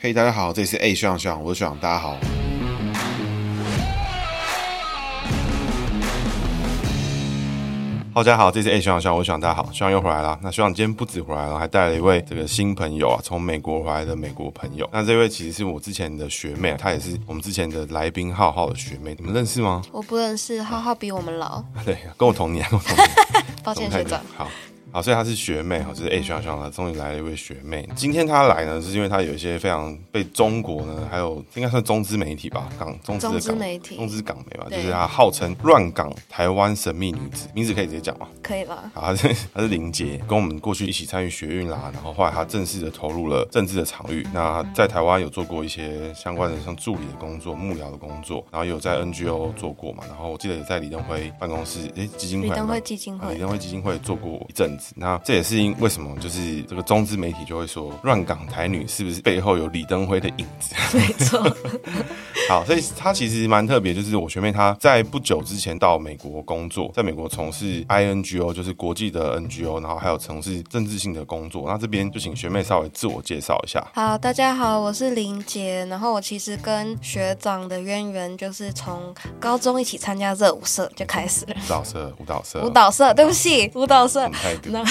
嘿，hey, 大家好，这里是 A 学长学长，我是学长，大家好。大家好，这是 A 学长学长，我是学长，大家好，学长又回来了。那学长今天不止回来了，还带了一位这个新朋友啊，从美国回来的美国朋友。那这位其实是我之前的学妹，她也是我们之前的来宾浩浩的学妹，你们认识吗？我不认识，浩浩比我们老。对，跟我同年，跟我同年。抱歉，学长。好。好，所以她是学妹哈，就是学长了，终于来了一位学妹。今天她来呢，是因为她有一些非常被中国呢，还有应该算中资媒体吧，港中资的港中资媒体，中资港媒吧，就是她号称乱港台湾神秘女子，名字可以直接讲吗？可以吧。好，她是她是林杰，跟我们过去一起参与学运啦，然后后来她正式的投入了政治的场域。那在台湾有做过一些相关的像助理的工作、幕僚的工作，然后也有在 NGO 做过嘛，然后我记得也在李登辉办公室，哎，基金会，李登辉基金会，李登辉基金会做过一阵子。那这也是因。为什么就是这个中资媒体就会说乱港台女是不是背后有李登辉的影子？没错。好，所以她其实蛮特别，就是我学妹她在不久之前到美国工作，在美国从事 INGO，就是国际的 NGO，然后还有从事政治性的工作。那这边就请学妹稍微自我介绍一下。好，大家好，我是林杰。然后我其实跟学长的渊源就是从高中一起参加热舞社就开始了。舞蹈社，舞蹈社，舞蹈社，对不起，舞蹈社。那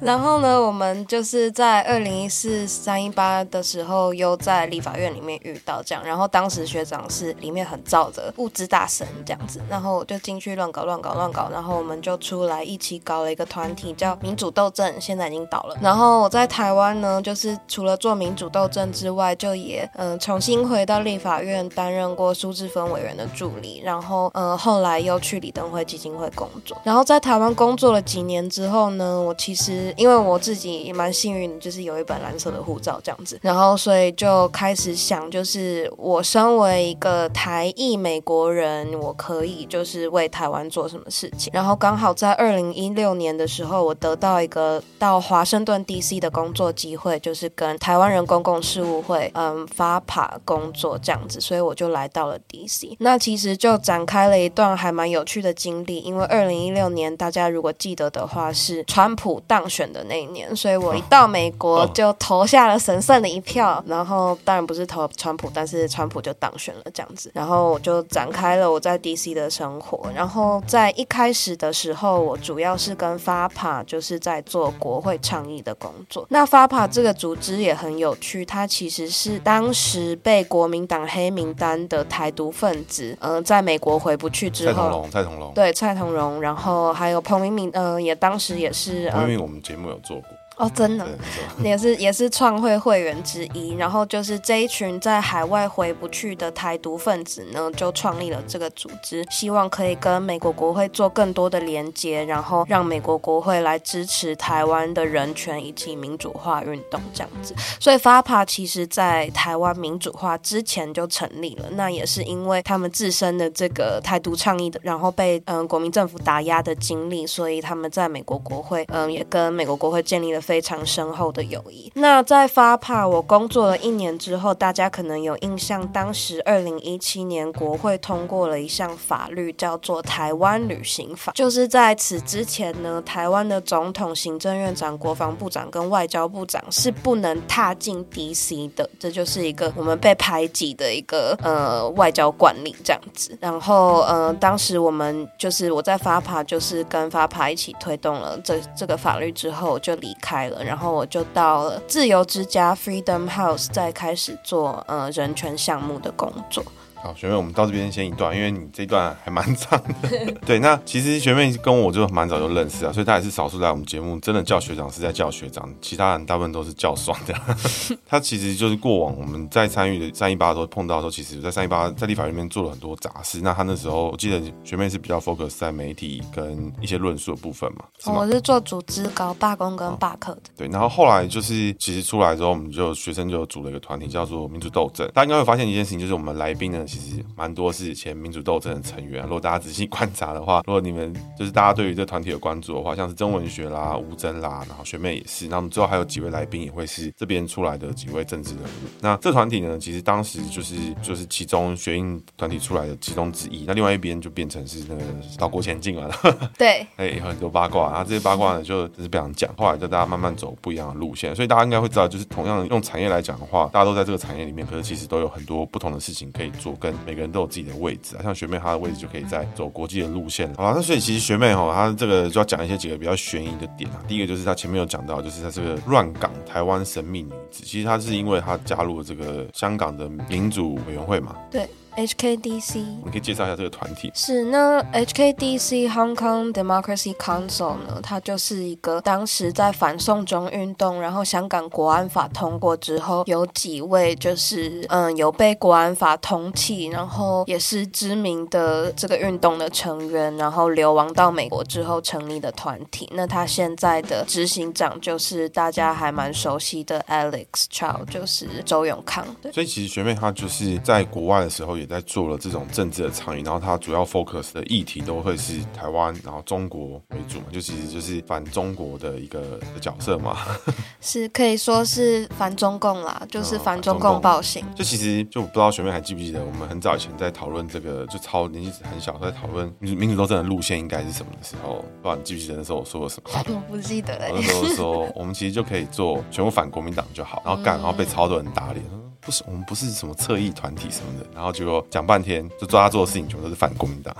然后呢，我们就是在二零一四三一八的时候，又在立法院里面遇到这样。然后当时学长是里面很燥的物资大神这样子，然后我就进去乱搞乱搞乱搞，然后我们就出来一起搞了一个团体叫民主斗争，现在已经倒了。然后我在台湾呢，就是除了做民主斗争之外，就也嗯、重新回到立法院担任过苏治丰委员的助理，然后、呃、后来又去李登辉基金会工作。然后在台湾工作了几年之之后呢，我其实因为我自己也蛮幸运，就是有一本蓝色的护照这样子，然后所以就开始想，就是我身为一个台裔美国人，我可以就是为台湾做什么事情。然后刚好在二零一六年的时候，我得到一个到华盛顿 DC 的工作机会，就是跟台湾人公共事务会嗯 FAPA 工作这样子，所以我就来到了 DC。那其实就展开了一段还蛮有趣的经历，因为二零一六年大家如果记得的话，是川普当选的那一年，所以我一到美国就投下了神圣的一票。然后当然不是投川普，但是川普就当选了这样子。然后我就展开了我在 DC 的生活。然后在一开始的时候，我主要是跟 FAPA 就是在做国会倡议的工作。那 FAPA 这个组织也很有趣，它其实是当时被国民党黑名单的台独分子，嗯、呃，在美国回不去之后，蔡同荣，蔡同荣，对，蔡同荣，然后还有彭明敏，嗯、呃，也当时也是，因为我们节目有做过。哦，真的，也是也是创会会员之一。然后就是这一群在海外回不去的台独分子呢，就创立了这个组织，希望可以跟美国国会做更多的连接，然后让美国国会来支持台湾的人权以及民主化运动这样子。所以 FAPA 其实在台湾民主化之前就成立了，那也是因为他们自身的这个台独倡议的，然后被嗯国民政府打压的经历，所以他们在美国国会嗯也跟美国国会建立了。非常深厚的友谊。那在 FAPA 我工作了一年之后，大家可能有印象，当时二零一七年国会通过了一项法律，叫做《台湾旅行法》。就是在此之前呢，台湾的总统、行政院长、国防部长跟外交部长是不能踏进 DC 的。这就是一个我们被排挤的一个呃外交惯例这样子。然后呃，当时我们就是我在 FAPA 就是跟 FAPA 一起推动了这这个法律之后，就离开。然后我就到了自由之家 Freedom House，再开始做呃人权项目的工作。好，学妹，我们到这边先一段，因为你这一段还蛮长的。对，那其实学妹跟我就蛮早就认识啊，所以她也是少数来我们节目真的叫学长是在叫学长，其他人大部分都是叫爽的。她其实就是过往我们在参与的三一八的时候碰到的时候，其实在三一八在立法院里面做了很多杂事。那她那时候我记得学妹是比较 focus 在媒体跟一些论述的部分嘛。是我是做组织搞罢工跟罢课的。哦。对，然后后来就是其实出来之后，我们就学生就组了一个团体叫做民主斗争。大家应该会发现一件事情，就是我们来宾呢其实蛮多是以前民主斗争的成员。如果大家仔细观察的话，如果你们就是大家对于这个团体有关注的话，像是曾文学啦、吴真啦，然后学妹也是，那我们之后还有几位来宾也会是这边出来的几位政治人物。那这团体呢，其实当时就是就是其中学运团体出来的其中之一。那另外一边就变成是那个岛国前进了。对，哎，有很多八卦，然后这些八卦呢，就就是不想讲。后来就大家慢慢走不一样的路线，所以大家应该会知道，就是同样用产业来讲的话，大家都在这个产业里面，可是其实都有很多不同的事情可以做，跟每个人都有自己的位置啊。像学妹她的位置就可以在走国际的路线。好了，那所以其实学妹哈，她这个就要讲一些几个比较悬疑的点啊。第一个就是她前面有讲到，就是她这个乱港台湾神秘女子，其实她是因为她加入了这个香港的民主委员会嘛。对。HKDC，你可以介绍一下这个团体。是，那 HKDC Hong Kong Democracy Council 呢，它就是一个当时在反送中运动，然后香港国安法通过之后，有几位就是嗯有被国安法通缉，然后也是知名的这个运动的成员，然后流亡到美国之后成立的团体。那他现在的执行长就是大家还蛮熟悉的 Alex Chow，就是周永康。对，所以其实学妹她就是在国外的时候也。在做了这种政治的倡议，然后它主要 focus 的议题都会是台湾，然后中国为主嘛，就其实就是反中国的一个的角色嘛，是可以说是反中共啦，就是反中共暴行。就其实就不知道学妹还记不记得，我们很早以前在讨论这个，就超年纪很小在讨论民主斗争的路线应该是什么的时候，不知道你记不记得那时候我说了什么？我不记得了。那时候说我们其实就可以做全部反国民党就好，然后干，然后被超多人打脸。不是，我们不是什么侧翼团体什么的，然后结果讲半天，就抓他做的事情全部都是反国民党。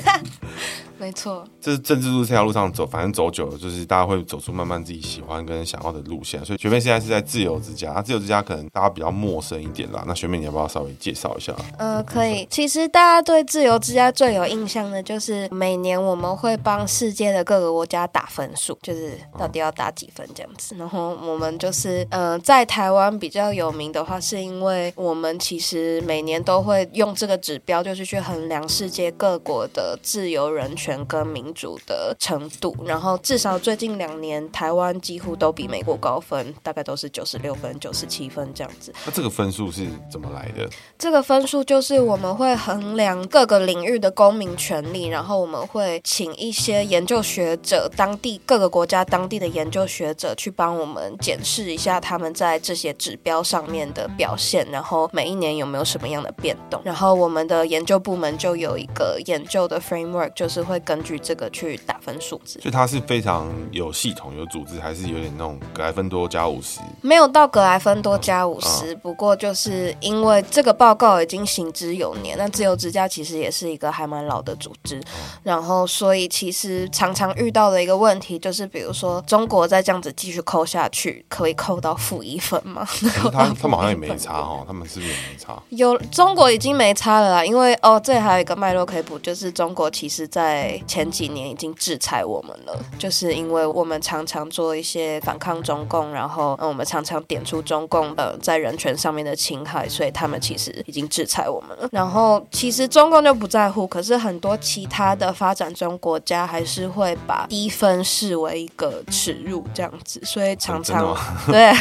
没错，这是政治路这条路上走，反正走久了，就是大家会走出慢慢自己喜欢跟想要的路线。所以学妹现在是在自由之家，自由之家可能大家比较陌生一点啦。那学妹你要不要稍微介绍一下？呃，可以。其实大家对自由之家最有印象的就是每年我们会帮世界的各个国家打分数，就是到底要打几分这样子。然后我们就是呃，在台湾比较有名的话，是因为我们其实每年都会用这个指标，就是去衡量世界各国的自由人权。跟民主的程度，然后至少最近两年，台湾几乎都比美国高分，大概都是九十六分、九十七分这样子。那这个分数是怎么来的？这个分数就是我们会衡量各个领域的公民权利，然后我们会请一些研究学者，当地各个国家当地的研究学者去帮我们检视一下他们在这些指标上面的表现，然后每一年有没有什么样的变动。然后我们的研究部门就有一个研究的 framework，就是会。根据这个去打分数值，所以它是非常有系统、有组织，还是有点那种格莱芬多加五十？没有到格莱芬多加五十，不过就是因为这个报告已经行之有年，那自由之家其实也是一个还蛮老的组织，嗯、然后所以其实常常遇到的一个问题就是，比如说中国再这样子继续扣下去，可以扣到负一分吗？他 他们好像也没差哦，他们是不是也没差？有中国已经没差了啦，因为哦，这里还有一个脉络可以补，就是中国其实在前几年已经制裁我们了，就是因为我们常常做一些反抗中共，然后我们常常点出中共呃在人权上面的侵害，所以他们其实已经制裁我们了。然后其实中共就不在乎，可是很多其他的发展中国家还是会把低分视为一个耻辱这样子，所以常常 对，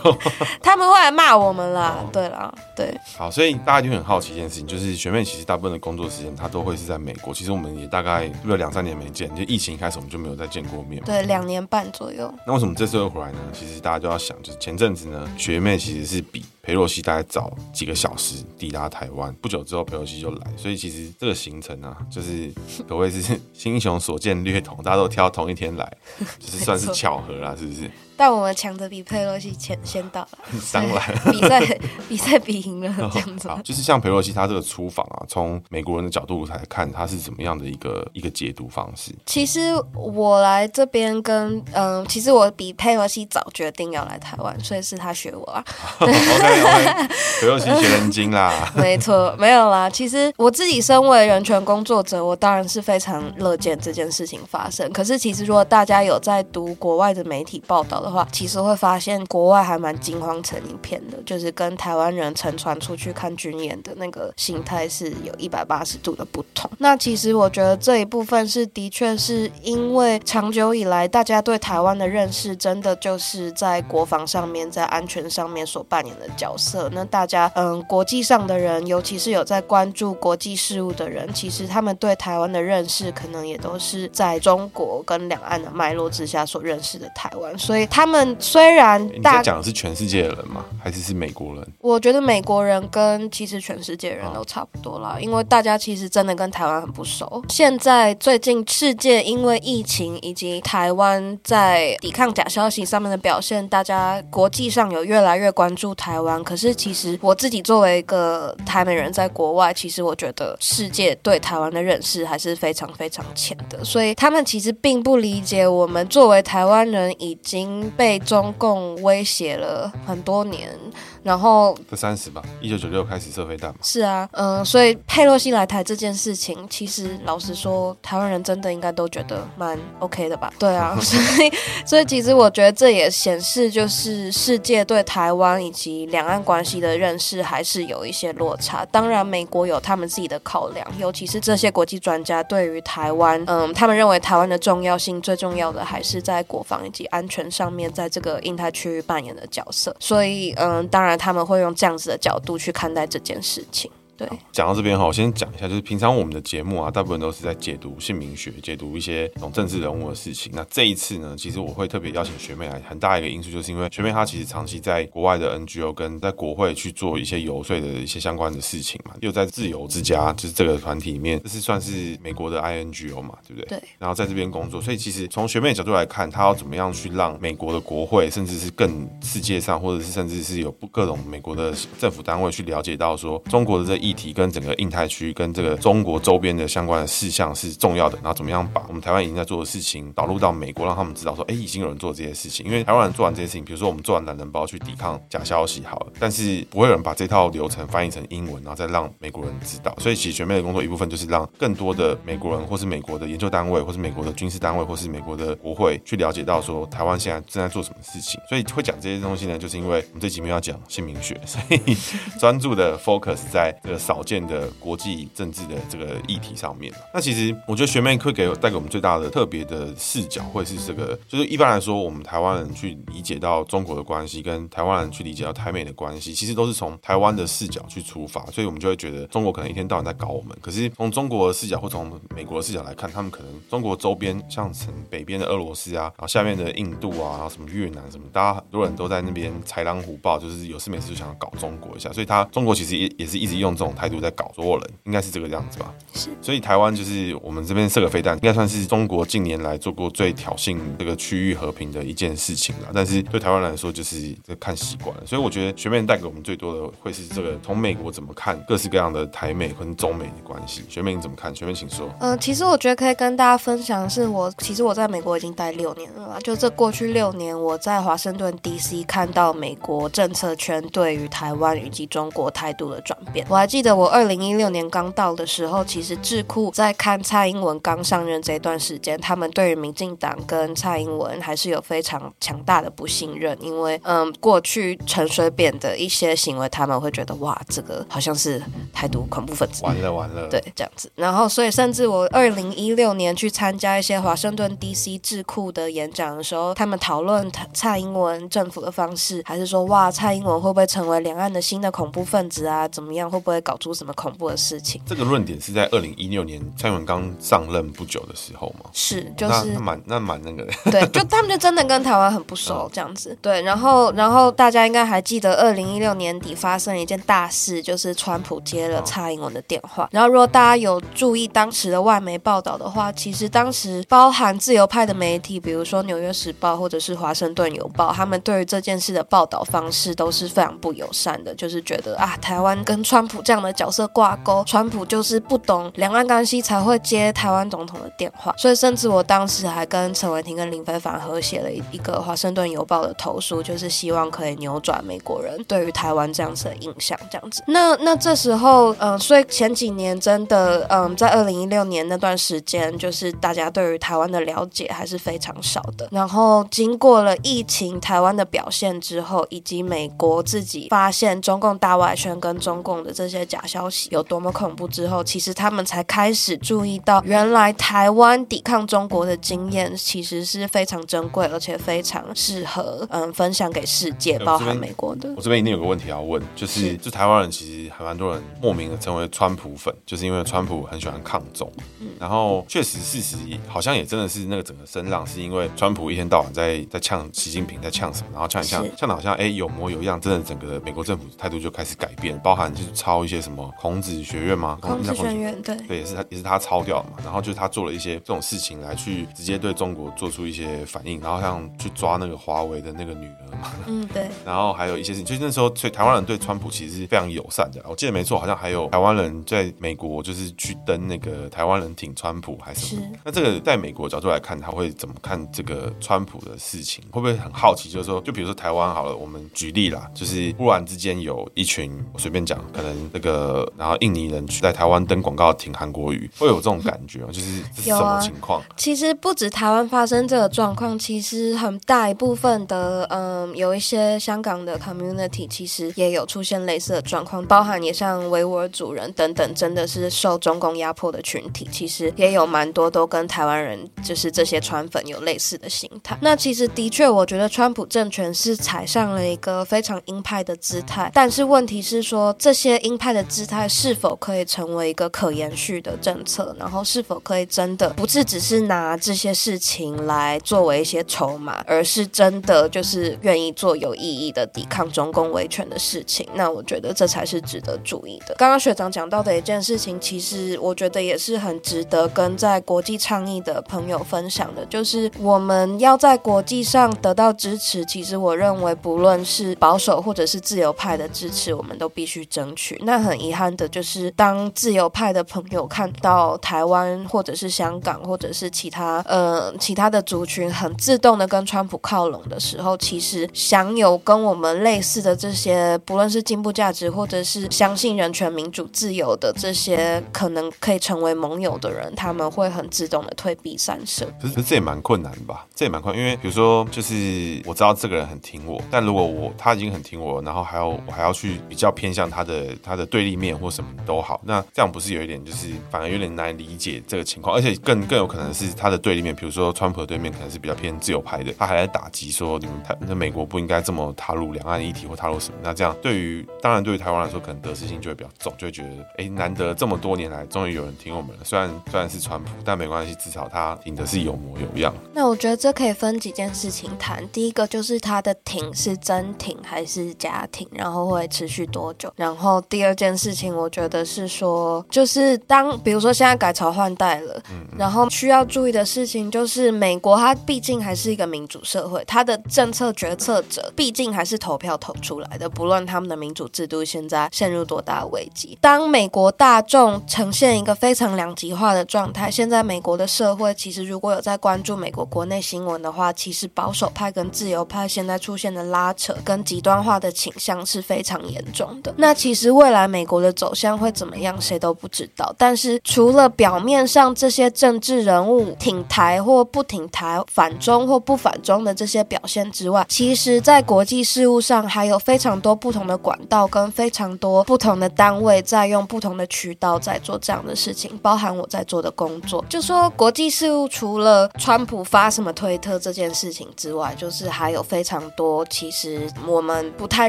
他们会来骂我们啦。哦、对啦，对。好，所以大家就很好奇一件事情，就是学妹其实大部分的工作时间她都会是在美国，其实我们也大概有两。三年没见，就疫情一开始我们就没有再见过面。对，两年半左右。那为什么这次又回来呢？其实大家就要想，就是前阵子呢，学妹其实是比裴洛西大概早几个小时抵达台湾，不久之后裴洛西就来，所以其实这个行程啊，就是可谓是 英雄所见略同，大家都挑同一天来，就是算是巧合啦，是不是？但我们抢着比佩洛西先先到了，当然比赛比赛比赢了 这样子。好，就是像佩洛西他这个出访啊，从美国人的角度来看，他是怎么样的一个一个解读方式？其实我来这边跟嗯，其实我比佩洛西早决定要来台湾，所以是他学我啊。OK，佩洛西学人精啦。没错，没有啦。其实我自己身为人权工作者，我当然是非常乐见这件事情发生。可是其实如果大家有在读国外的媒体报道。的话，其实会发现国外还蛮惊慌成一片的，就是跟台湾人乘船出去看军演的那个心态是有一百八十度的不同。那其实我觉得这一部分是的确是因为长久以来大家对台湾的认识，真的就是在国防上面，在安全上面所扮演的角色。那大家嗯，国际上的人，尤其是有在关注国际事务的人，其实他们对台湾的认识，可能也都是在中国跟两岸的脉络之下所认识的台湾。所以他们虽然大你在讲的是全世界的人吗？还是是美国人？我觉得美国人跟其实全世界人都差不多啦，因为大家其实真的跟台湾很不熟。现在最近世界因为疫情以及台湾在抵抗假消息上面的表现，大家国际上有越来越关注台湾。可是其实我自己作为一个台美人，在国外，其实我觉得世界对台湾的认识还是非常非常浅的，所以他们其实并不理解我们作为台湾人已经被中共威胁了很多年。然后这三十吧，一九九六开始射飞弹嘛。是啊，嗯、呃，所以佩洛西来台这件事情，其实老实说，台湾人真的应该都觉得蛮 OK 的吧？对啊，所以所以其实我觉得这也显示，就是世界对台湾以及两岸关系的认识还是有一些落差。当然，美国有他们自己的考量，尤其是这些国际专家对于台湾，嗯，他们认为台湾的重要性最重要的还是在国防以及安全上面，在这个印太区域扮演的角色。所以，嗯，当然。他们会用这样子的角度去看待这件事情。对，讲到这边哈，我先讲一下，就是平常我们的节目啊，大部分都是在解读姓名学，解读一些这种政治人物的事情。那这一次呢，其实我会特别邀请学妹来，很大一个因素就是因为学妹她其实长期在国外的 NGO 跟在国会去做一些游说的一些相关的事情嘛，又在自由之家就是这个团体里面，这是算是美国的 INGO 嘛，对不对？对。然后在这边工作，所以其实从学妹的角度来看，她要怎么样去让美国的国会，甚至是更世界上，或者是甚至是有各种美国的政府单位去了解到说中国的这个议题跟整个。印太区跟这个中国周边的相关的事项是重要的，然后怎么样把我们台湾已经在做的事情导入到美国，让他们知道说，哎，已经有人做这些事情。因为台湾人做完这些事情，比如说我们做完懒人包去抵抗假消息，好了，但是不会有人把这套流程翻译成英文，然后再让美国人知道。所以其实学妹的工作一部分就是让更多的美国人，或是美国的研究单位，或是美国的军事单位，或是美国的国会去了解到说，台湾现在正在做什么事情。所以会讲这些东西呢，就是因为我们这集没有要讲姓名学，所以 专注的 focus 在少见的国际政治的这个议题上面，那其实我觉得学妹会给带给我们最大的特别的视角，会是这个，就是一般来说，我们台湾人去理解到中国的关系，跟台湾人去理解到台美的关系，其实都是从台湾的视角去出发，所以我们就会觉得中国可能一天到晚在搞我们。可是从中国的视角或从美国的视角来看，他们可能中国周边像从北边的俄罗斯啊，然后下面的印度啊，然后什么越南什么，大家很多人都在那边豺狼虎豹，就是有事没事就想要搞中国一下，所以他中国其实也也是一直用这种态度在搞所有人，应该是这个样子吧？是，所以台湾就是我们这边射个飞弹，应该算是中国近年来做过最挑衅这个区域和平的一件事情了。但是对台湾来说，就是这看习惯了。所以我觉得学妹带给我们最多的会是这个从美国怎么看各式各样的台美跟中美的关系。学妹你怎么看？学妹请说。嗯、呃，其实我觉得可以跟大家分享的是我，我其实我在美国已经待六年了。就这过去六年，我在华盛顿 DC 看到美国政策圈对于台湾以及中国态度的转变。我还记得我二零一六年刚到的时候，其实智库在看蔡英文刚上任这段时间，他们对于民进党跟蔡英文还是有非常强大的不信任，因为嗯，过去陈水扁的一些行为，他们会觉得哇，这个好像是台独恐怖分子，完了完了，对，这样子。然后，所以甚至我二零一六年去参加一些华盛顿 DC 智库的演讲的时候，他们讨论蔡英文政府的方式，还是说哇，蔡英文会不会成为两岸的新的恐怖分子啊？怎么样？会不会搞出什么恐怖的事情？这个论点是在二零一六年蔡英文刚上任不久的时候吗？是，就是那蛮那蛮那，那个的。对，就他们就真的跟台湾很不熟这样子。嗯、对，然后然后大家应该还记得二零一六年底发生一件大事，就是川普接了蔡英文的电话。然后如果大家有注意当时的外媒报道的话，其实当时包含自由派的媒体，比如说《纽约时报》或者是《华盛顿邮报》，他们对于这件事的报道方式都是非常不友善的，就是觉得啊，台湾跟川普这这样的角色挂钩，川普就是不懂两岸关系才会接台湾总统的电话。所以甚至我当时还跟陈伟霆跟林飞凡合写了一个华盛顿邮报的投书，就是希望可以扭转美国人对于台湾这样子的印象，这样子。那那这时候，嗯、所以前几年真的，嗯、在二零一六年那段时间，就是大家对于台湾的了解还是非常少的。然后经过了疫情，台湾的表现之后，以及美国自己发现中共大外宣跟中共的这些假消息有多么恐怖之后，其实他们才开始注意到，原来台湾抵抗中国的经验其实是非常珍贵，而且非常适合嗯分享给世界，包含美国的。我这边一定有个问题要问，就是，是。就台湾人其实还蛮多人莫名的成为川普粉，就是因为川普很喜欢抗中，嗯、然后确实事实好像也真的是那个整个声浪是因为川普一天到晚在在呛习近平在呛什么，然后呛一呛呛的好像哎有模有样，真的整个美国政府态度就开始改变，包含就是抄一些什么孔子学院吗？孔子学院对对也是他也是他抄掉的嘛，然后就是他做了一些这种事情来去直接对中国做出一些反应，然后像去抓那个华为的那个女儿嘛，嗯对，然后还有一些事情，就是那时候所以台湾人对川普其实是非常友善的，我记得没错，好像还有台湾人在美国就是去登那个台湾人挺川普还是什么，是那这个在美国角度来看，他会怎么看这个川普的事情？会不会很好奇？就是说，就比如说台湾好了，我们举例啦，就是忽然之间有一群，我随便讲，可能那个然后印尼人去在台湾登广告挺韩国语，会有这种感觉吗？就是这是什么情况？其实不止台湾发生这个状况，其实很大一部分的，嗯，有一些香港的 community 其实也有出现类似的状况，包含也像维吾尔族人等等，真的是受中共压迫的群体，其实也有蛮多都跟台湾人就是这些川粉有类似的心态。那其实的确，我觉得川普政权是踩上了一个非常鹰派的姿态，但是问题是说，这些鹰派的姿态是否可以成为一个可延续的政策，然后是否可以真的不是只是拿这些事情来作为一些筹码，而是真的就是愿意做有意义的抵抗中共威权的事情？那我觉得这才是值得注意的。刚刚学长讲到的一件事情，其实我觉得也是很值得跟在国际倡议的朋友分享的，就是我们要在国际上得到支持。其实我认为，不论是保守或者是自由派的支持，我们都必须争取。那但很遗憾的就是，当自由派的朋友看到台湾或者是香港或者是其他呃其他的族群很自动的跟川普靠拢的时候，其实享有跟我们类似的这些，不论是进步价值或者是相信人权、民主、自由的这些，可能可以成为盟友的人，他们会很自动的退避三舍。可是，这也蛮困难吧？这也蛮困，因为比如说，就是我知道这个人很听我，但如果我他已经很听我，然后还要我还要去比较偏向他的他的对立面或什么都好，那这样不是有一点就是反而有点难理解这个情况，而且更更有可能是他的对立面，比如说川普的对面可能是比较偏自由派的，他还在打击说你们台那美国不应该这么踏入两岸议题或踏入什么，那这样对于当然对于台湾来说，可能得失心就会比较重，就会觉得哎，难得这么多年来终于有人听我们了，虽然虽然是川普，但没关系，至少他挺的是有模有样。那我觉得这可以分几件事情谈，第一个就是他的挺是真挺还是假挺，然后会持续多久？然后第二件事情，我觉得是说，就是当比如说现在改朝换代了，然后需要注意的事情就是，美国它毕竟还是一个民主社会，它的政策决策者毕竟还是投票投出来的，不论他们的民主制度现在陷入多大危机。当美国大众呈现一个非常两极化的状态，现在美国的社会其实如果有在关注美国国内新闻的话，其实保守派跟自由派现在出现的拉扯跟极端化的倾向是非常严重的。那其实未来美国的走向会怎么样，谁都不知道。但是除了表面上这些政治人物挺台或不挺台、反中或不反中的这些表现之外，其实在国际事务上还有非常多不同的管道跟非常多不同的单位在用不同的渠道在做这样的事情，包含我在做的工作。就说国际事务除了川普发什么推特这件事情之外，就是还有非常多其实我们不太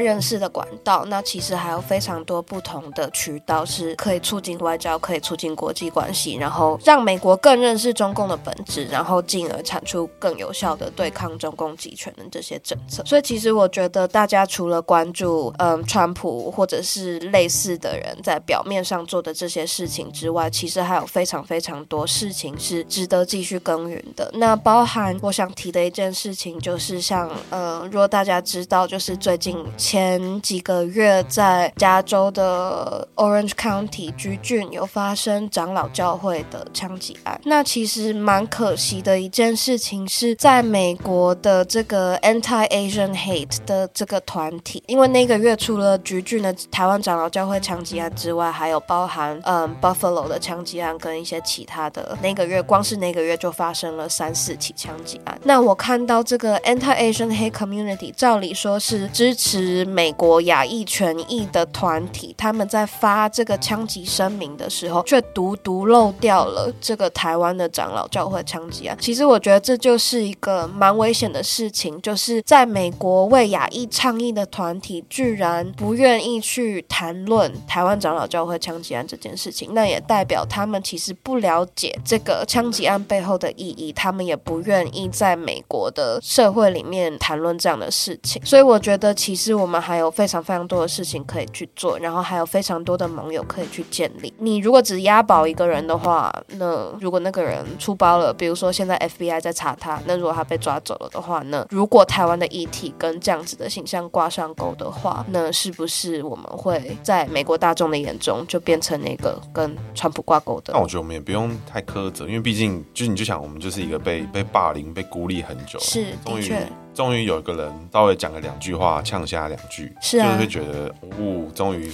认识的管道。那其实还有非常多不同的渠道是可以促进外交，可以促进国际关系，然后让美国更认识中共的本质，然后进而产出更有效的对抗中共集权的这些政策。所以其实我觉得大家除了关注嗯川普或者是类似的人在表面上做的这些事情之外，其实还有非常非常多事情是值得继续耕耘的。那包含我想提的一件事情，就是像，呃，如果大家知道，就是最近前几个月在加州的呃 Orange County 橘郡有发生长老教会的枪击案。那其实蛮可惜的一件事情是，在美国的这个 Anti-Asian Hate 的这个团体，因为那个月除了橘郡的台湾长老教会枪击案之外，还有包含嗯 Buffalo 的枪击案跟一些其他的。那个月光是那个月就发生了三四起枪击案。那我看到这个 Anti-Asian Hate Community，照理说是支持美国亚裔权益的团体，他们在发这个枪击声明的时候，却独独漏掉了这个台湾的长老教会枪击案。其实我觉得这就是一个蛮危险的事情，就是在美国为亚裔倡议的团体，居然不愿意去谈论台湾长老教会枪击案这件事情，那也代表他们其实不了解这个枪击案背后的意义，他们也不愿意在美国的社会里面谈论这样的事情。所以我觉得，其实我们还有非常非常多的事情可以去做，然后还有非常多的盟友可以去建立。你如果只押宝一个人的话，那如果那个人出包了，比如说现在 FBI 在查他，那如果他被抓走了的话，那如果台湾的议题跟这样子的形象挂上钩的话，那是不是我们会在美国大众的眼中就变成那个跟川普挂钩的？那我觉得我们也不用太苛责，因为毕竟就是你就想，我们就是一个被被霸凌、被孤立很久，是的确。终于有一个人稍微讲了两句话，呛下两句，是啊，就是会觉得，哦，终于，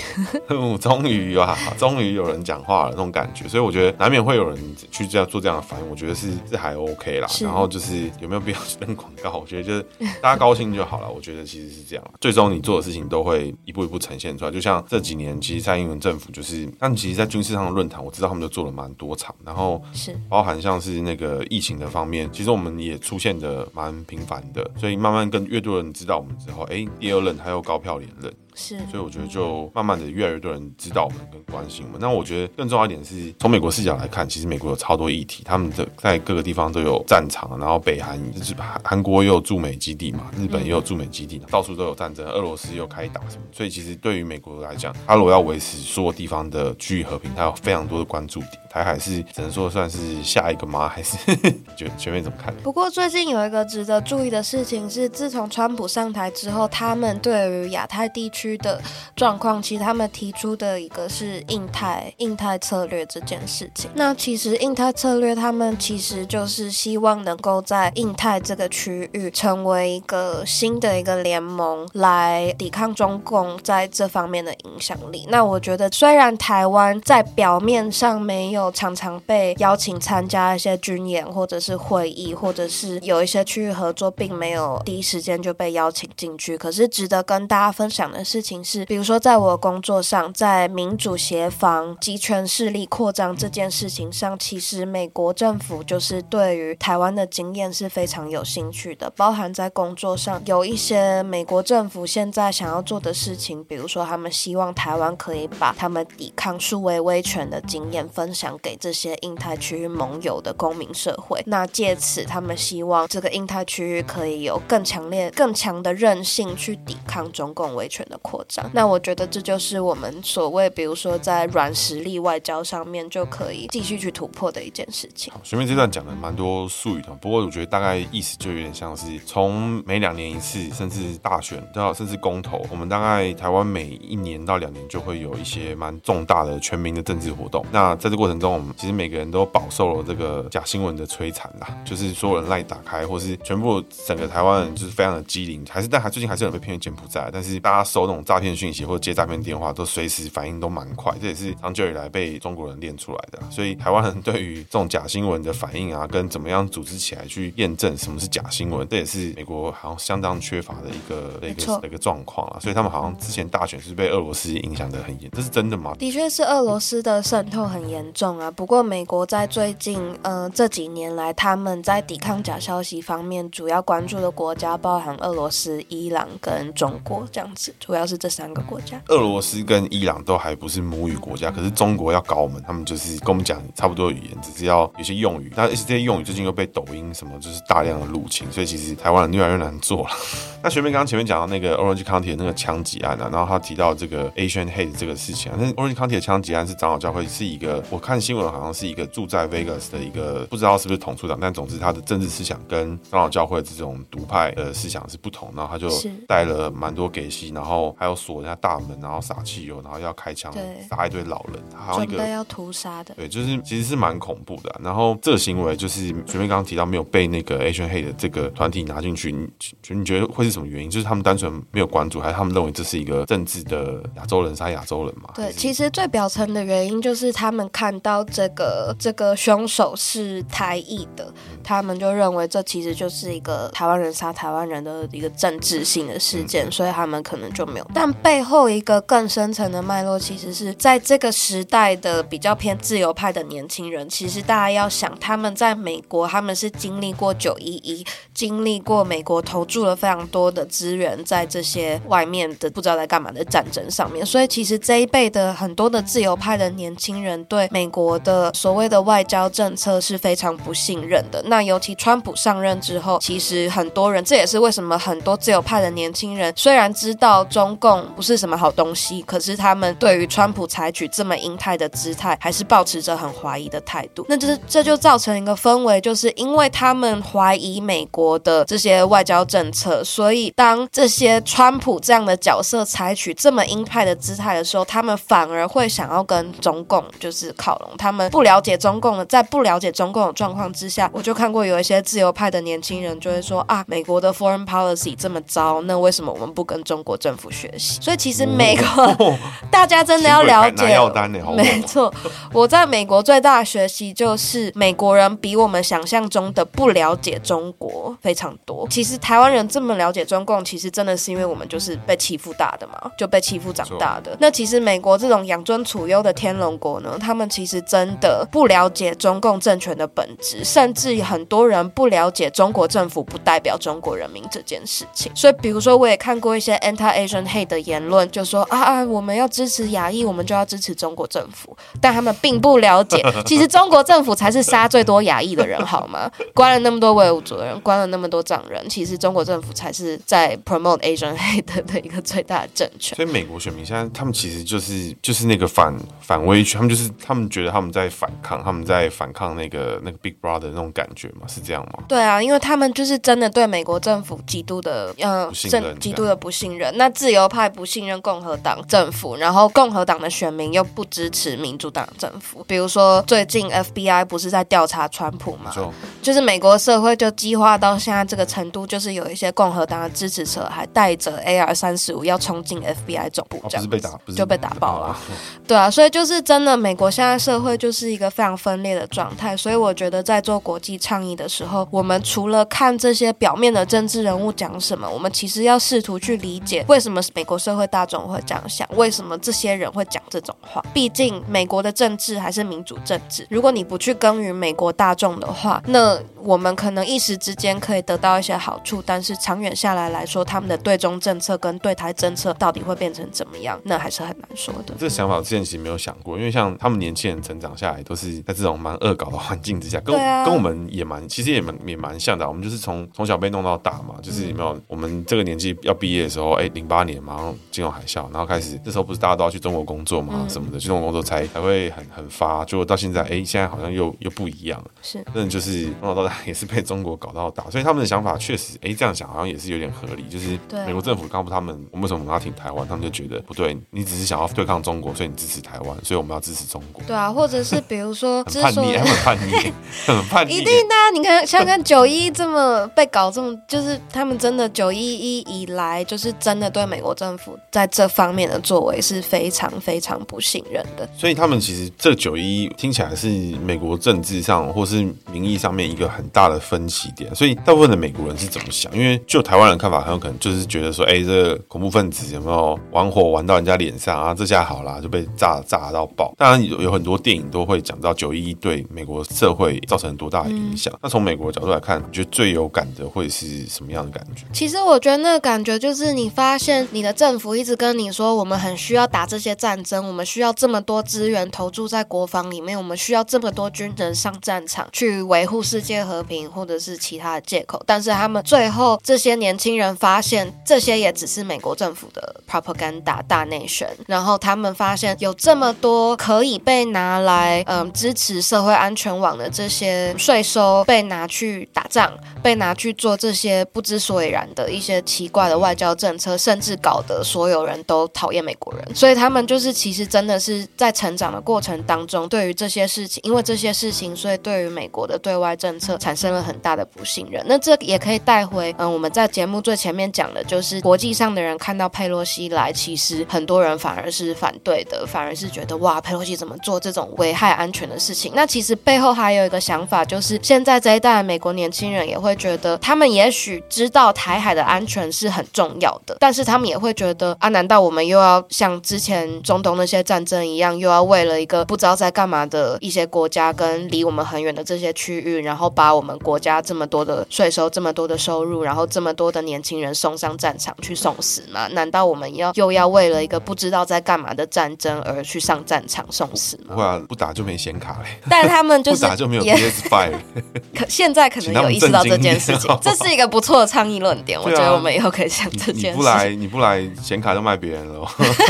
哦，终于啊，终于有人讲话了那种感觉。所以我觉得难免会有人去这样做这样的反应，我觉得是是还 OK 啦。然后就是有没有必要去登广告？我觉得就是大家高兴就好了。我觉得其实是这样，最终你做的事情都会一步一步呈现出来。就像这几年，其实蔡英文政府就是，但其实，在军事上的论坛，我知道他们都做了蛮多场，然后是包含像是那个疫情的方面，其实我们也出现的蛮频繁的，所以慢慢跟越多人知道我们之后，哎，第二任还有高票连任。是，所以我觉得就慢慢的越来越多人知道我们跟关心我们。那我觉得更重要一点是从美国视角来看，其实美国有超多议题，他们的在各个地方都有战场，然后北韩就是韩韩国也有驻美基地嘛，日本也有驻美基地，到处都有战争，俄罗斯又开打什么，所以其实对于美国来讲，他如果要维持所有地方的区域和平，他有非常多的关注点。台海是只能说算是下一个吗？还是 觉得全面怎么看？不过最近有一个值得注意的事情是，自从川普上台之后，他们对于亚太地区区的状况，其实他们提出的一个是印太印太策略这件事情。那其实印太策略，他们其实就是希望能够在印太这个区域成为一个新的一个联盟，来抵抗中共在这方面的影响力。那我觉得，虽然台湾在表面上没有常常被邀请参加一些军演或者是会议，或者是有一些区域合作，并没有第一时间就被邀请进去。可是值得跟大家分享的是。事情是，比如说，在我工作上，在民主协防、集权势力扩张这件事情上，其实美国政府就是对于台湾的经验是非常有兴趣的。包含在工作上，有一些美国政府现在想要做的事情，比如说，他们希望台湾可以把他们抵抗数位威权的经验分享给这些印太区域盟友的公民社会。那借此，他们希望这个印太区域可以有更强烈、更强的韧性去抵抗中共威权的扩张，那我觉得这就是我们所谓，比如说在软实力外交上面就可以继续去突破的一件事情。前面这段讲了蛮多术语的，不过我觉得大概意思就有点像是从每两年一次，甚至大选到甚至公投，我们大概台湾每一年到两年就会有一些蛮重大的全民的政治活动。那在这过程中，我们其实每个人都饱受了这个假新闻的摧残啦，就是所有人赖打开，或是全部整个台湾人就是非常的机灵，还是但还最近还是有被骗去柬埔寨，但是大家收。这种诈骗讯息或者接诈骗电话，都随时反应都蛮快，这也是长久以来被中国人练出来的。所以台湾人对于这种假新闻的反应啊，跟怎么样组织起来去验证什么是假新闻，这也是美国好像相当缺乏的一个的一个的一个状况啊。所以他们好像之前大选是被俄罗斯影响的很严，这是真的吗？的确是俄罗斯的渗透很严重啊。不过美国在最近呃这几年来，他们在抵抗假消息方面主要关注的国家包含俄罗斯、伊朗跟中国这样子，主要。是这三个国家，俄罗斯跟伊朗都还不是母语国家，可是中国要搞我们，他们就是跟我们讲差不多语言，只是要有些用语。但是这些用语最近又被抖音什么就是大量的入侵，所以其实台湾人越来越难做了。那学妹刚刚前面讲到那个 Orange County 的那个枪击案啊，然后他提到这个 Asian Hate 这个事情啊，那 Orange County 的枪击案是长老教会是一个，我看新闻好像是一个住在 Vegas 的一个不知道是不是统处长，但总之他的政治思想跟长老教会这种独派的思想是不同。然后他就带了蛮多给息，然后还有锁人家大门，然后撒汽油，然后要开枪杀一堆老人，还有一个要屠杀的。对，就是其实是蛮恐怖的啊。然后这个行为就是前面刚刚提到没有被那个 Asian Hate 的这个团体拿进去，你你觉得会是什么原因？就是他们单纯没有关注，还是他们认为这是一个政治的亚洲人杀亚洲人嘛？对，其实最表层的原因就是他们看到这个这个凶手是台裔的，他们就认为这其实就是一个台湾人杀台湾人的一个政治性的事件，所以他们可能就没有。但背后一个更深层的脉络，其实是在这个时代的比较偏自由派的年轻人，其实大家要想，他们在美国，他们是经历过九一一，经历过美国投注了非常多的资源在这些外面的不知道在干嘛的战争上面，所以其实这一辈的很多的自由派的年轻人对美国的所谓的外交政策是非常不信任的。那尤其川普上任之后，其实很多人，这也是为什么很多自由派的年轻人虽然知道中共不是什么好东西，可是他们对于川普采取这么鹰派的姿态，还是保持着很怀疑的态度。那就是这就造成一个氛围，就是因为他们怀疑美国的这些外交政策，所以当这些川普这样的角色采取这么鹰派的姿态的时候，他们反而会想要跟中共就是靠拢。他们不了解中共的，在不了解中共的状况之下，我就看过有一些自由派的年轻人就会说啊，美国的 foreign policy 这么糟，那为什么我们不跟中国政府学习？所以其实美国、哦、大家真的要了解，没错，我在美国最大的学习就是美国人比我们想象中的不了解中国非常多。其实台湾人这么了解中共，其实真的是因为我们就是被欺负大的嘛，就被欺负长大的。那其实美国这种养尊处优的天龙国呢，他们其实真的不了解中共政权的本质，甚至很多人不了解中国政府不代表中国人民这件事情。所以，比如说，我也看过一些 anti-Asian hate 的言论，就说啊啊，我们要支持亚裔，我们就要支持中国政府。但他们并不了解，其实中国政府才是杀最多亚裔的人，好吗？关了那么多维吾族人，关了那么多藏人，其实中国政府才是在 promote Asian hate 的 一个最大的政权。所以，美国选民现在他们其实就是就是那个反反威权，他们就是他们觉得他们在反抗，他们在反抗那个那个 Big Brother 那种感觉嘛，是这样吗？对啊，因为他们就是真的对美国政府极度的呃信，极度的不信任。那自由派不信任共和党政府，然后共和党的选民又不支持民主党政府。比如说，最近 FBI 不是在调查川普吗？就是美国社会就激化到现在这个程度，就是有一些共和党的支持者还带着 AR 三十五要冲进 FBI 总部，这样、哦、被打就被打爆了。对啊，所以就是真的，美国现在社会就是一个非常分裂的状态。所以我觉得在做国际倡议的时候，我们除了看这些表面的政治人物讲什么，我们其实要试图去理解为什么美国社会大众会这样想，为什么这些人会讲这种话。毕竟美国的政治还是民主政治，如果你不去耕耘美国大众的话，那我们可能一时之间可以得到一些好处，但是长远下来来说，他们的对中政策跟对台政策到底会变成怎么样，那还是很难说的。这个想法之前其实没有想过，因为像他们年轻人成长下来都是在这种蛮恶搞的环境之下，跟、啊、跟我们也蛮，其实也蛮也蛮像的。我们就是从从小被弄到大嘛，就是有没有我们这个年纪要毕业的时候，哎，零八年马上金融海啸，然后开始那时候不是大家都要去中国工作嘛，什么的，去中国工作才才会很很发，结果到现在，哎，现在好像又又不一样了。是，真的就是从小到大也是被中国搞到大，所以他们的想法确实，哎，这样想好像也是有点合理。就是美国政府告诉他们，我们为什么我们要挺台湾，他们就觉得不对，你只是想要对抗中国，所以你支持台湾，所以我们要支持中国。对啊，或者是比如说 很叛逆，很叛逆，很叛逆，一定的。你看，像看九一这么被搞这么，就是他们真的九一一以来，就是真的对美国政府在这方面的作为是非常非常不信任的。所以他们其实这九一听起来是美国政治上或是民意上面一个很大的分歧点。所以大部分的美国人是怎么想？因为就台湾人看法，很有可能就是觉得说，哎，这個恐怖分子有没有玩火玩到人家脸上啊？这下好啦，就被炸炸到爆。当然有有很多电影都会讲到九一一对美国社会造成多大的影响。嗯、那从美国的角度来看，你觉得最有感的会是什么样的感觉？其实我觉得那个感觉就是你发现你的政府一直跟你说，我们很需要打这些战争，我们需要这么多资源投注在国防里面，我们需要这么多军人上战场去维护世界和平或者是其他的借口。但是他们最后这些年轻人发现，这些也只是美国政府的 propaganda 大内宣。然后他们发现有这么多可以被拿来嗯支持社会安全网的这些税收被拿去打仗，被拿去做这些不知所以然的一些奇怪的外交政策，甚至搞得所有人都讨厌美国人。所以他们就是其实真的是在成长的过程当中，对于这些事情，因为这些事情，所以对于美国的对外政策产生了很大的不信任。那这也可以带回，嗯，我们在节目最前面讲的，就是国际上的人看到佩洛西来，其实很多人反而是反对的，反而是觉得哇，佩洛西怎么做这种危害安全的事情？那其实背后还有一个想法，就是现在这一代美国年轻人也会觉得，他们也许知道台海的安全是很重要的，但是他们也会觉得啊，难道我们又要像之前中东那些战争一样，又要为了一个不知道在干嘛的一些国家跟离我们很远的这些区域，然后把我们国家这么多的税收、这么多的收入，然后这么多的年轻人送上战场去送死吗？难道我们要又要为了一个不知道在干嘛的战争而去上战场送死吗？不会啊，不打就没显卡嘞。但他们就是 不打就没有 PS5。可现在可能有意识到这件事情，这是一个不错的倡议论点。我觉得我们以后可以想这件事。你不来，你不来，显卡都卖别人了。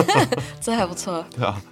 这还不错。对啊，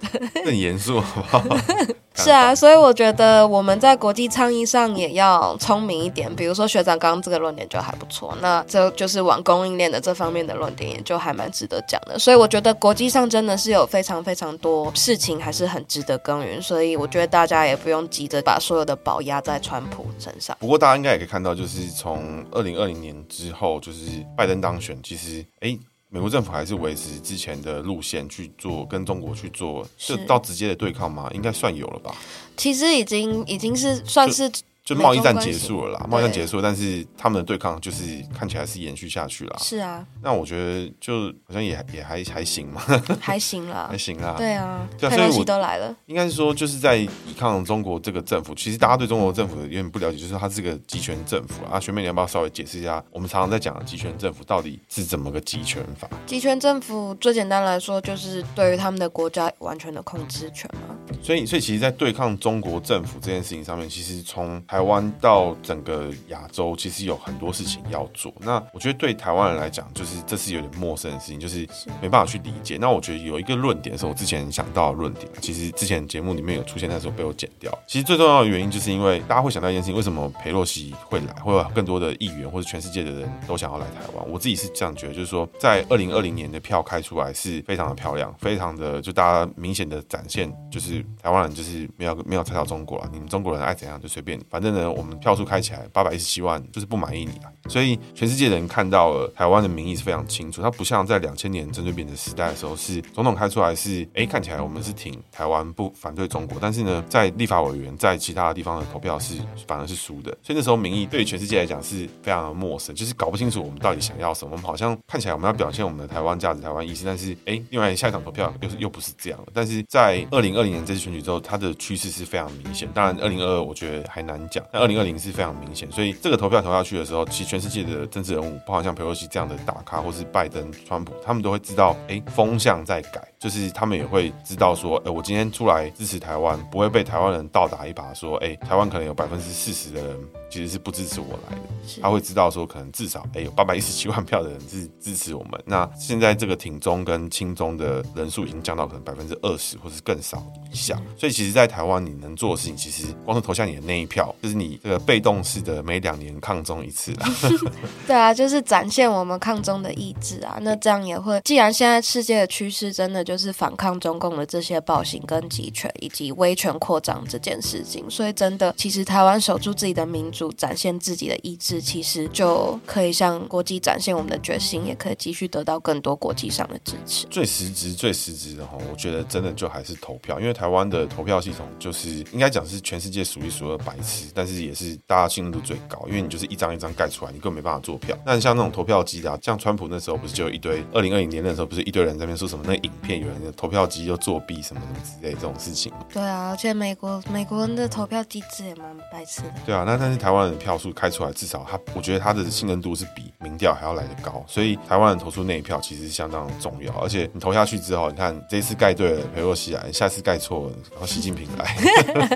很严肃，好不好？是啊，所以我觉得我们在国际倡议上也要聪明一点。比如说学长刚刚这个论点就还不错，那这就是往供应链的这方面的论点，也就还蛮值得讲的。所以我觉得国际上真的是有非常非常多事情还是很值得耕耘。所以我觉得大家也不用急着把所有的宝压在川普身上。不过大家应该也可以看到，就是从二零二零年之后，就是拜登当选，其实哎。美国政府还是维持之前的路线去做，跟中国去做，是到直接的对抗吗？应该算有了吧。其实已经已经是算是。就贸易战结束了啦，贸易战结束，但是他们的对抗就是看起来是延续下去了。是啊，那我觉得就好像也也还还行嘛，还行啦，还行啦。对啊，所以我都来了。应该是说就是在抵抗中国这个政府，其实大家对中国政府有点不了解，就是它是个集权政府啊。学妹，你要不要稍微解释一下？我们常常在讲的集权政府到底是怎么个集权法？集权政府最简单来说，就是对于他们的国家完全的控制权嘛。所以，所以其实，在对抗中国政府这件事情上面，其实从台湾到整个亚洲，其实有很多事情要做。那我觉得对台湾人来讲，就是这是有点陌生的事情，就是没办法去理解。那我觉得有一个论点是我之前想到的论点，其实之前节目里面有出现，那时候被我剪掉。其实最重要的原因，就是因为大家会想到一件事情：为什么裴洛西会来，会有更多的议员或者全世界的人都想要来台湾？我自己是这样觉得，就是说，在二零二零年的票开出来是非常的漂亮，非常的就大家明显的展现，就是台湾人就是没有没有猜到中国了。你们中国人爱怎样就随便你，反正呢，我们票数开起来八百一十七万，就是不满意你了。所以全世界人看到了台湾的民意是非常清楚，它不像在两千年针对扁的时代的时候，是总统开出来是哎、看起来我们是挺台湾不反对中国，但是呢，在立法委员在其他的地方的投票是反而是输的。所以那时候民意对于全世界来讲是非常的陌生，就是搞不清楚我们到底想要什么。我们好像看起来我们要表现我们的台湾价值、台湾意识，但是哎、另外下一场投票又是又不是这样了。但是在二零二零年这次选举之后，它的趋势是非常明显。当然，二零二二我觉得还难讲，但二零二零是非常明显。所以这个投票投下去的时候，其实全世界的政治人物，包括像裴洛西这样的大咖，或是拜登、川普，他们都会知道，哎，风向在改，就是他们也会知道说，哎，我今天出来支持台湾，不会被台湾人倒打一耙，说，哎，台湾可能有百分之四十的人其实是不支持我来的，他会知道说，可能至少，哎，有八百一十七万票的人是支持我们。那现在这个挺中跟亲中的人数已经降到可能百分之二十或是更少以下，所以其实，在台湾你能做的事情，其实光是投下你的那一票，就是你这个被动式的每两年抗中一次啦。对啊，就是展现我们抗中的意志啊。那这样也会，既然现在世界的趋势真的就是反抗中共的这些暴行跟集权以及威权扩张这件事情，所以真的，其实台湾守住自己的民主，展现自己的意志，其实就可以向国际展现我们的决心，也可以继续得到更多国际上的支持。最实质、最实质的哈，我觉得真的就还是投票，因为台湾的投票系统就是应该讲是全世界数一数二白痴，但是也是大家信任度最高，因为你就是一张一张盖出来，你根本没办法做票。但像那种投票机啊，像川普那时候不是就有一堆，二零二零年的时候不是一堆人在那边说什么那个影片有人的投票机又作弊什么什么之类这种事情。对啊，而且美国美国人的投票机制也蛮白痴的。对啊，那但是台湾人的票数开出来，至少他我觉得他的信任度是比民调还要来得高，所以台湾人投出那一票其实是相当重要。而且你投下去之后，你看这次盖对了，裴洛西来，下次盖错了，然后习近平来，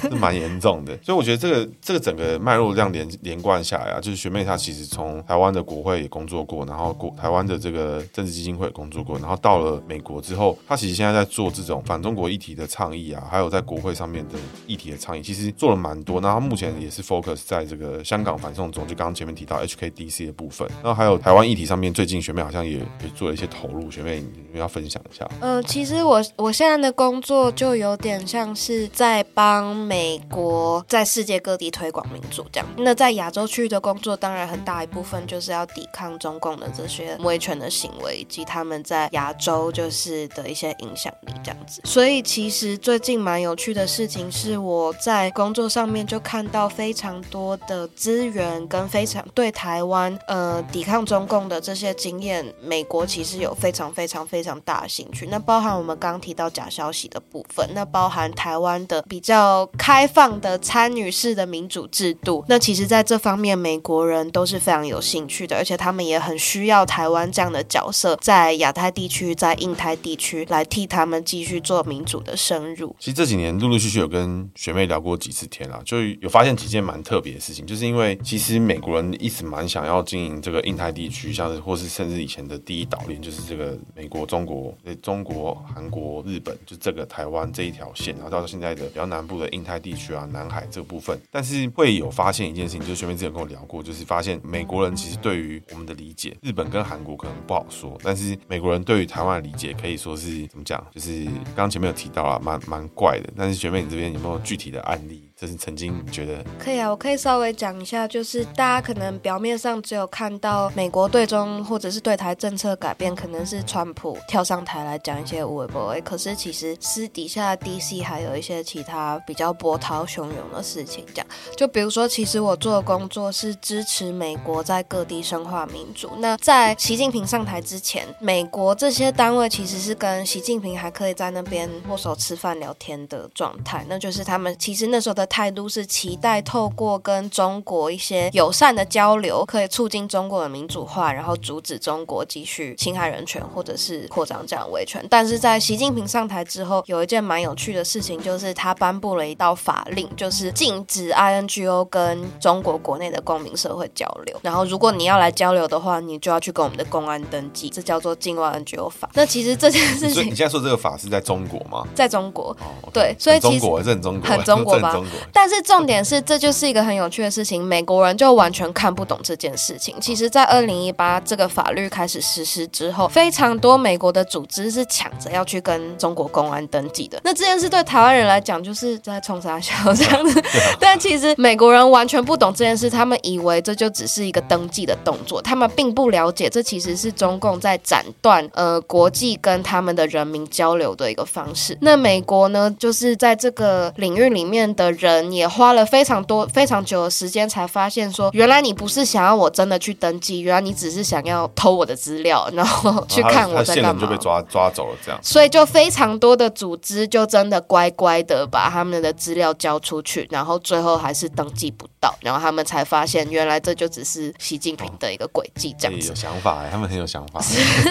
是蛮严重的。所以我觉得这个这个整个脉络这样连连贯下来啊，就是学妹她其实从台湾的国会也工作过，然后国台湾的这个政治基金会也工作过，然后到了美国之后，她其实现在在做这种反中国议题的倡议啊，还有在国会上面的议题的倡议，其实做了蛮多。那她目前也是 focus 在这个香港反送中，就刚刚前面提到 HKDC 的部分，然后还有台湾议题上面，最近学妹好像也也做了一些投入，学妹你要分享一下。呃，其实我我现在的工作就有点像是在帮美国在世界各地推广民主这样。那在亚洲区域的工作，当然很大一部分就是要抵抗中共的这些威权的行为，以及他们在亚洲就是的一些影响力这样子。所以其实最近蛮有趣的事情是，我在工作上面就看到非常多的资源跟非常对台湾呃抵抗中共的这些经验，美国其实有非常非常非常大的兴趣。那包含我们刚刚提到假消息的部分，那包含台湾的比较开放的参与式的民主制度。那其实在这方面，美国人都是非常有兴趣的，而且他们也很需要台湾这样的角色，在亚太地区、在印太地区来替他们继续做民主的深入。其实这几年陆陆续续有跟学妹聊过几次天啊，就有发现几件蛮特别的事情，就是因为其实美国人一直蛮想要经营这个印太地区，像是或是甚至以前的第一岛链，就是这个美国、中国、中国、韩国、日本，就这个台湾这一条线，然后到现在的比较南部的印太地区啊、南海这个部分，但是会有发现一件事情，就是学妹之前跟我聊过，就是发现美国人其实对于我们的理解，日本跟韩国可能不好说，但是美国人对于台湾的理解可以说是怎么讲，就是刚刚前面有提到啊，蛮蛮怪的。但是学妹你这边有没有具体的案例？就是曾经觉得可以啊，我可以稍微讲一下，就是大家可能表面上只有看到美国对中或者是对台政策改变，可能是川普跳上台来讲一些无为不为，可是其实私底下 DC 还有一些其他比较波涛汹涌的事情。讲，就比如说，其实我做的工作是支持美国在各地深化民主。那在习近平上台之前，美国这些单位其实是跟习近平还可以在那边握手吃饭聊天的状态，那就是他们其实那时候的。态度是期待透过跟中国一些友善的交流，可以促进中国的民主化，然后阻止中国继续侵害人权或者是扩张这样威权。但是在习近平上台之后，有一件蛮有趣的事情，就是他颁布了一道法令，就是禁止 INGO 跟中国国内的公民社会交流。然后如果你要来交流的话，你就要去跟我们的公安登记，这叫做境外 NGO 法。那其实这件事情，你现在说这个法是在中国吗？在中国，对，所以其实中国这很中国，很中国吧。但是重点是，这就是一个很有趣的事情。美国人就完全看不懂这件事情。其实，在二零一八这个法律开始实施之后，非常多美国的组织是抢着要去跟中国公安登记的。那这件事对台湾人来讲，就是在冲杀小这样子。但其实美国人完全不懂这件事，他们以为这就只是一个登记的动作，他们并不了解这其实是中共在斩断呃国际跟他们的人民交流的一个方式。那美国呢，就是在这个领域里面的人也。花了非常多、非常久的时间，才发现说，原来你不是想要我真的去登记，原来你只是想要偷我的资料，然后去看我在干嘛。就被抓抓走了，这样。所以就非常多的组织就真的乖乖的把他们的资料交出去，然后最后还是登记不到，然后他们才发现，原来这就只是习近平的一个诡计，这样子。有想法哎，他们很有想法。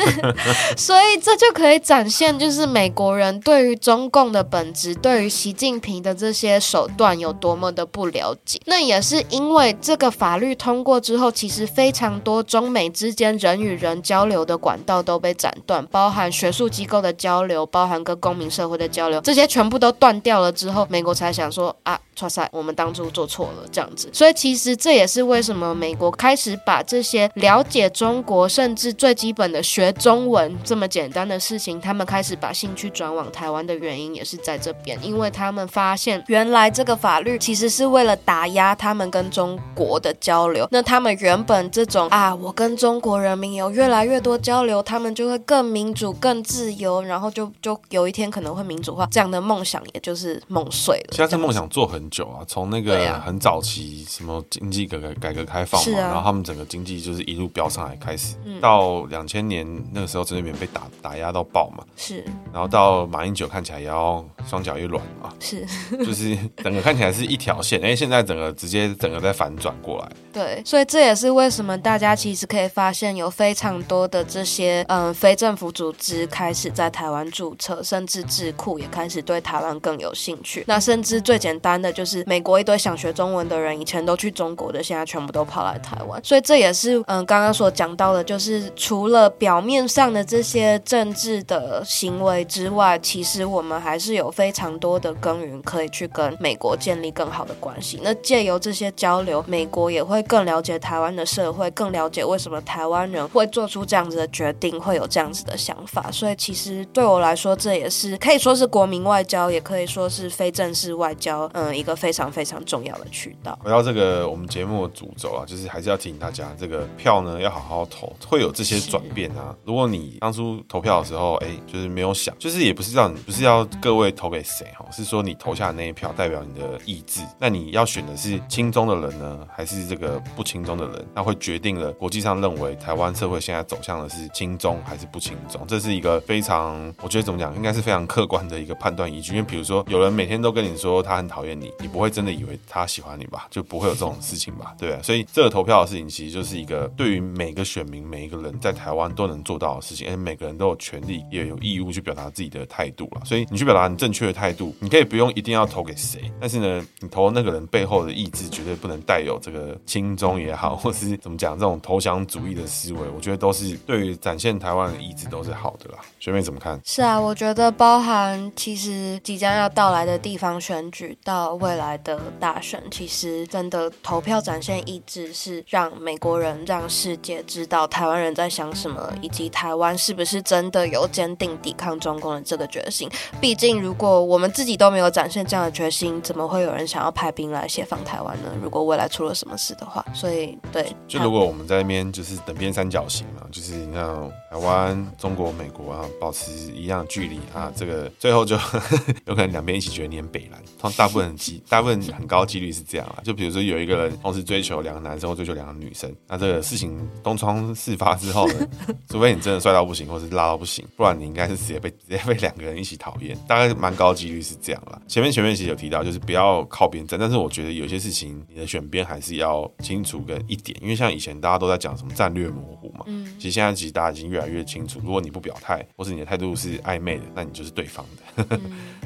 所以这就可以展现，就是美国人对于中共的本质，对于习近平的这些手段断有多么。的不了解，那也是因为这个法律通过之后，其实非常多中美之间人与人交流的管道都被斩断，包含学术机构的交流，包含跟公民社会的交流，这些全部都断掉了之后，美国才想说啊。哇塞，我们当初做错了，这样子，所以其实这也是为什么美国开始把这些了解中国，甚至最基本的学中文这么简单的事情，他们开始把兴趣转往台湾的原因，也是在这边，因为他们发现原来这个法律其实是为了打压他们跟中国的交流。那他们原本这种啊，我跟中国人民有越来越多交流，他们就会更民主、更自由，然后就就有一天可能会民主化，这样的梦想也就是梦碎了。现在这梦想做很久啊，从那个很早期什么经济改革改革开放嘛，啊、然后他们整个经济就是一路飙上来开始，嗯、到两千年那个时候，陈水扁被打打压到爆嘛，是，然后到马英九看起来也要双脚一软嘛，是，就是整个看起来是一条线，哎，现在整个直接整个在反转过来。对，所以这也是为什么大家其实可以发现有非常多的这些嗯非政府组织开始在台湾注册，甚至智库也开始对台湾更有兴趣。那甚至最简单的就是美国一堆想学中文的人，以前都去中国的，现在全部都跑来台湾。所以这也是嗯刚刚所讲到的，就是除了表面上的这些政治的行为之外，其实我们还是有非常多的耕耘可以去跟美国建立更好的关系。那借由这些交流，美国也会。更了解台湾的社会，更了解为什么台湾人会做出这样子的决定，会有这样子的想法。所以其实对我来说，这也是可以说是国民外交，也可以说是非正式外交，嗯，一个非常非常重要的渠道。回到这个我们节目的主轴啊，就是还是要提醒大家，这个票呢要好好投，会有这些转变啊。如果你当初投票的时候，哎，就是没有想，就是也不是让你不是要各位投给谁哈，是说你投下的那一票代表你的的意志。那你要选的是亲中的人呢，还是这个？不亲中的人，那会决定了国际上认为台湾社会现在走向的是亲中还是不亲中，这是一个非常，我觉得怎么讲，应该是非常客观的一个判断依据。因为比如说，有人每天都跟你说他很讨厌你，你不会真的以为他喜欢你吧？就不会有这种事情吧？对啊，所以这个投票的事情，其实就是一个对于每个选民、每一个人在台湾都能做到的事情，而每个人都有权利也有义务去表达自己的态度了。所以你去表达你正确的态度，你可以不用一定要投给谁，但是呢，你投那个人背后的意志绝对不能带有这个轻。中也好，或是怎么讲，这种投降主义的思维，我觉得都是对于展现台湾的意志都是好的啦。学妹怎么看？是啊，我觉得包含其实即将要到来的地方选举到未来的大选，其实真的投票展现意志，是让美国人、让世界知道台湾人在想什么，以及台湾是不是真的有坚定抵抗中共的这个决心。毕竟，如果我们自己都没有展现这样的决心，怎么会有人想要派兵来协防台湾呢？如果未来出了什么事的话。所以，对，就如果我们在那边就是等边三角形嘛，就是你看台湾、中国、美国啊，保持一样距离啊，这个最后就 有可能两边一起决黏北蓝，大部分机 大部分很高几率是这样啊。就比如说有一个人同时追求两个男生或追求两个女生，那这个事情东窗事发之后呢，除非你真的帅到不行，或是辣到不行，不然你应该是直接被直接被两个人一起讨厌，大概蛮高几率是这样了。前面前面其实有提到，就是不要靠边站，但是我觉得有些事情你的选边还是要清楚跟一点，因为像以前大家都在讲什么战略模糊嘛，嗯，其实现在其实大家已经越来越清楚，如果你不表态，或是你的态度是暧昧的，那你就是对方的，嗯、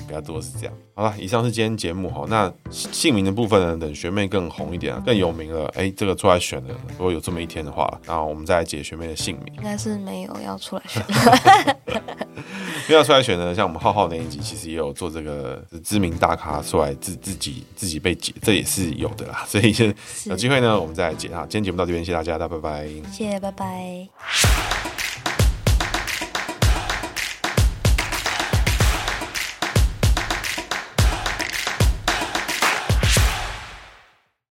比较多是这样。好了，以上是今天节目哈，那姓名的部分呢，等学妹更红一点，更有名了，哎、欸，这个出来选的，如果有这么一天的话，那我们再来解学妹的姓名，应该是没有要出来选。不要出来选呢，像我们浩浩那一集，其实也有做这个知名大咖出来自自己自己被解，这也是有的啦。所以就有机会呢，我们再来解哈。今天节目到这边，谢谢大家，大家拜拜。谢谢，拜拜。